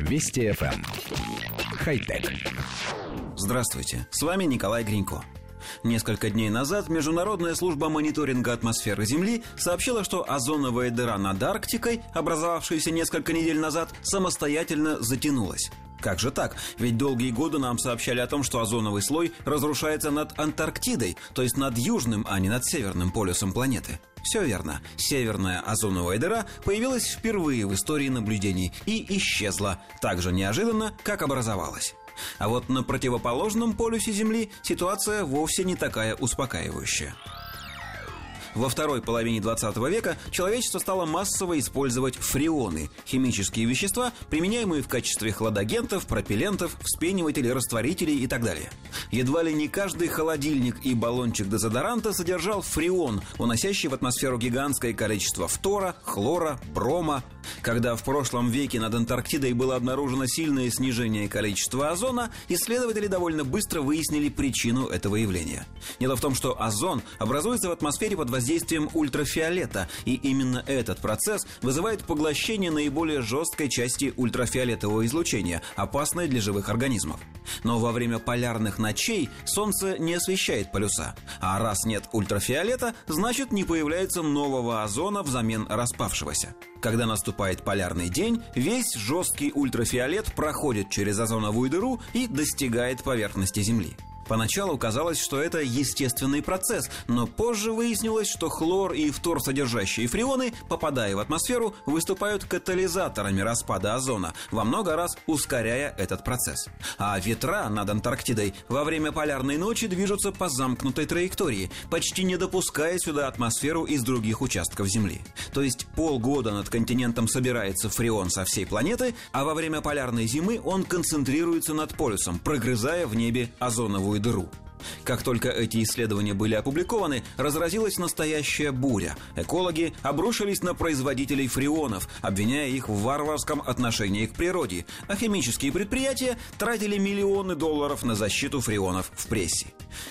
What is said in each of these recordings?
Вести FM. Эм. Хай-тек. Здравствуйте, с вами Николай Гринько. Несколько дней назад Международная служба мониторинга атмосферы Земли сообщила, что озоновая дыра над Арктикой, образовавшаяся несколько недель назад, самостоятельно затянулась. Как же так? Ведь долгие годы нам сообщали о том, что озоновый слой разрушается над Антарктидой, то есть над южным, а не над северным полюсом планеты. Все верно. Северная озоновая дыра появилась впервые в истории наблюдений и исчезла так же неожиданно, как образовалась. А вот на противоположном полюсе Земли ситуация вовсе не такая успокаивающая. Во второй половине 20 века человечество стало массово использовать фреоны – химические вещества, применяемые в качестве хладагентов, пропеллентов, вспенивателей, растворителей и так далее. Едва ли не каждый холодильник и баллончик дезодоранта содержал фреон, уносящий в атмосферу гигантское количество фтора, хлора, брома, когда в прошлом веке над Антарктидой было обнаружено сильное снижение количества озона, исследователи довольно быстро выяснили причину этого явления. Дело в том, что озон образуется в атмосфере под воздействием ультрафиолета, и именно этот процесс вызывает поглощение наиболее жесткой части ультрафиолетового излучения, опасной для живых организмов. Но во время полярных ночей Солнце не освещает полюса, а раз нет ультрафиолета, значит не появляется нового озона взамен распавшегося. Когда наступает полярный день, весь жесткий ультрафиолет проходит через озоновую дыру и достигает поверхности Земли. Поначалу казалось, что это естественный процесс, но позже выяснилось, что хлор и фтор содержащие фреоны, попадая в атмосферу, выступают катализаторами распада озона, во много раз ускоряя этот процесс. А ветра над Антарктидой во время полярной ночи движутся по замкнутой траектории, почти не допуская сюда атмосферу из других участков Земли. То есть полгода над континентом собирается фреон со всей планеты, а во время полярной зимы он концентрируется над полюсом, прогрызая в небе озоновую черную дыру. Как только эти исследования были опубликованы, разразилась настоящая буря. Экологи обрушились на производителей фреонов, обвиняя их в варварском отношении к природе, а химические предприятия тратили миллионы долларов на защиту фреонов в прессе.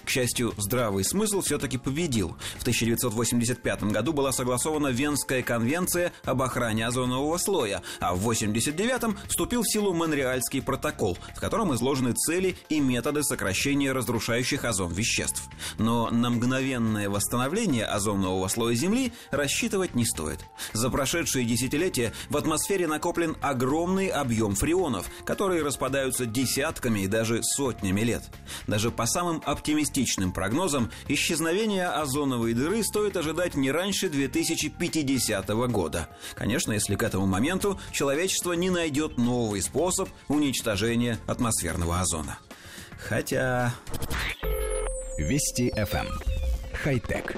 К счастью, здравый смысл все-таки победил. В 1985 году была согласована Венская конвенция об охране озонового слоя, а в 1989 вступил в силу Монреальский протокол, в котором изложены цели и методы сокращения разрушающих озон веществ. Но на мгновенное восстановление озонового слоя Земли рассчитывать не стоит. За прошедшие десятилетия в атмосфере накоплен огромный объем фреонов, которые распадаются десятками и даже сотнями лет. Даже по самым оптимистичным оптимистичным прогнозам, исчезновения озоновой дыры стоит ожидать не раньше 2050 года. Конечно, если к этому моменту человечество не найдет новый способ уничтожения атмосферного озона. Хотя... Вести FM. Эм. Хай-тек.